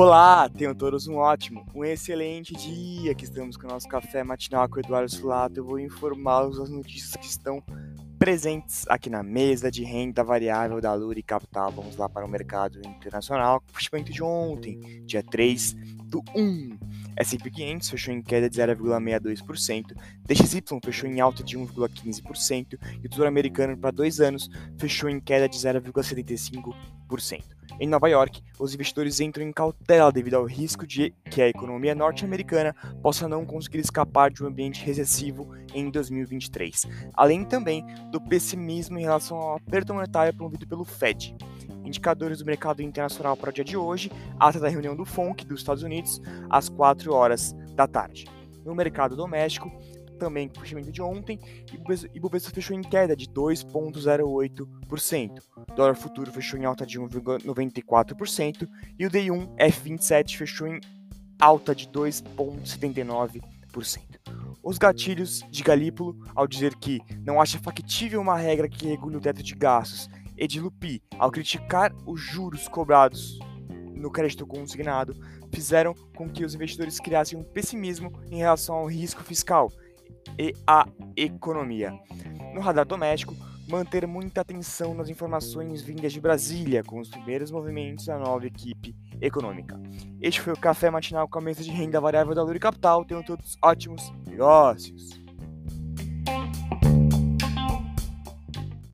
Olá, tenham todos um ótimo, um excelente dia. Que estamos com o nosso café matinal com o Eduardo Sulato. Eu vou informá-los das notícias que estão presentes aqui na mesa de renda variável da Luri Capital. Vamos lá para o mercado internacional. Fechamento de ontem, dia 3 do 1. S&P 500 fechou em queda de 0,62%, DXY fechou em alta de 1,15% e o Tesouro Americano para dois anos fechou em queda de 0,75%. Em Nova York, os investidores entram em cautela devido ao risco de que a economia norte-americana possa não conseguir escapar de um ambiente recessivo em 2023, além também do pessimismo em relação ao aperto monetário promovido pelo Fed. Indicadores do mercado internacional para o dia de hoje, ata da reunião do FONC dos Estados Unidos, às 4 horas da tarde. No mercado doméstico, também com o fechamento de ontem, Ibovespa fechou em queda de 2,08%. O dólar futuro fechou em alta de 1,94% e o DI1 F27 fechou em alta de 2,79%. Os gatilhos de Galípolo, ao dizer que não acha factível uma regra que regule o teto de gastos, e de Lupi, ao criticar os juros cobrados no crédito consignado, fizeram com que os investidores criassem um pessimismo em relação ao risco fiscal e à economia. No radar doméstico, manter muita atenção nas informações vindas de Brasília, com os primeiros movimentos da nova equipe econômica. Este foi o Café Matinal com a mesa de renda variável da Luri Capital. Tenham todos ótimos negócios!